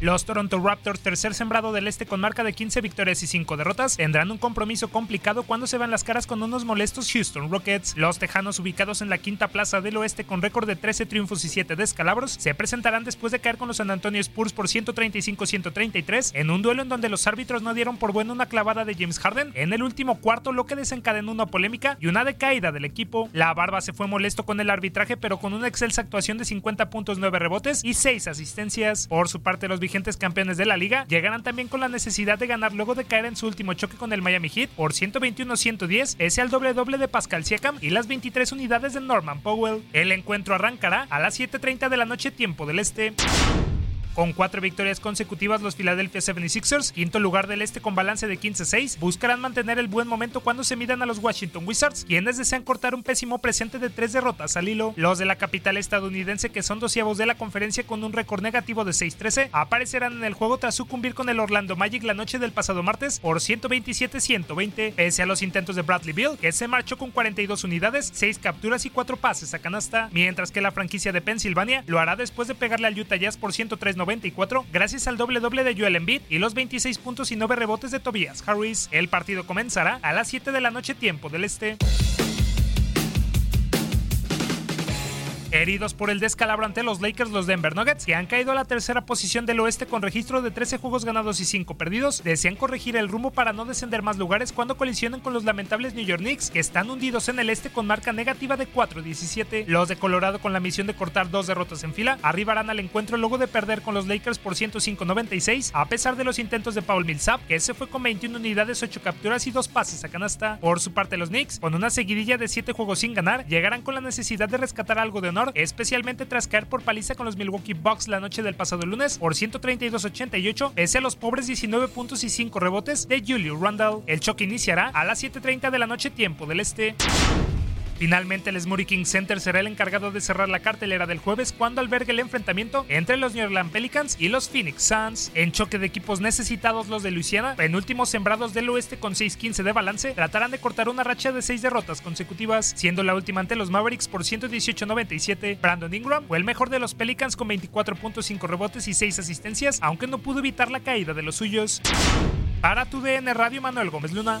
Los Toronto Raptors, tercer sembrado del este con marca de 15 victorias y 5 derrotas, tendrán un compromiso complicado cuando se van las caras con unos molestos Houston Rockets. Los Tejanos, ubicados en la quinta plaza del oeste con récord de 13 triunfos y 7 descalabros, se presentarán después de caer con los San Antonio Spurs por 135-133 en un duelo en donde los árbitros no dieron por buena una clavada de James Harden en el último cuarto, lo que desencadenó una polémica y una decaída del equipo. La Barba se fue molesto con el arbitraje, pero con una excelsa actuación de 50 puntos, 9 rebotes y 6 asistencias. Por su parte, los vigentes campeones de la liga llegarán también con la necesidad de ganar luego de caer en su último choque con el Miami Heat por 121-110, ese al doble doble de Pascal Siakam y las 23 unidades de Norman Powell. El encuentro arrancará a las 7.30 de la noche tiempo del este. Con cuatro victorias consecutivas, los Philadelphia 76ers, quinto lugar del este con balance de 15-6, buscarán mantener el buen momento cuando se midan a los Washington Wizards, quienes desean cortar un pésimo presente de tres derrotas al hilo. Los de la capital estadounidense, que son doceavos de la conferencia con un récord negativo de 6-13, aparecerán en el juego tras sucumbir con el Orlando Magic la noche del pasado martes por 127-120, pese a los intentos de Bradley Bill, que se marchó con 42 unidades, 6 capturas y 4 pases a canasta, mientras que la franquicia de Pensilvania lo hará después de pegarle al Utah Jazz por 103 94 gracias al doble doble de Joel Embiid y los 26 puntos y 9 rebotes de Tobias Harris. El partido comenzará a las 7 de la noche tiempo del este. Heridos por el descalabro ante los Lakers, los Denver Nuggets, que han caído a la tercera posición del oeste con registro de 13 juegos ganados y 5 perdidos, desean corregir el rumbo para no descender más lugares cuando colisionen con los lamentables New York Knicks, que están hundidos en el este con marca negativa de 4-17. Los de Colorado, con la misión de cortar dos derrotas en fila, arribarán al encuentro luego de perder con los Lakers por 105-96, a pesar de los intentos de Paul Millsap, que se fue con 21 unidades, 8 capturas y 2 pases a canasta. Por su parte, los Knicks, con una seguidilla de 7 juegos sin ganar, llegarán con la necesidad de rescatar algo de honor especialmente tras caer por paliza con los Milwaukee Bucks la noche del pasado lunes por 132-88, pese a los pobres 19 puntos y 5 rebotes de Julio Randall. El choque iniciará a las 7.30 de la noche tiempo del este. Finalmente, el Smurry King Center será el encargado de cerrar la cartelera del jueves cuando albergue el enfrentamiento entre los New Orleans Pelicans y los Phoenix Suns. En choque de equipos necesitados, los de Luisiana, penúltimos sembrados del oeste con 6-15 de balance, tratarán de cortar una racha de 6 derrotas consecutivas, siendo la última ante los Mavericks por 118-97. Brandon Ingram fue el mejor de los Pelicans con 24.5 rebotes y 6 asistencias, aunque no pudo evitar la caída de los suyos. Para tu DN Radio, Manuel Gómez Luna.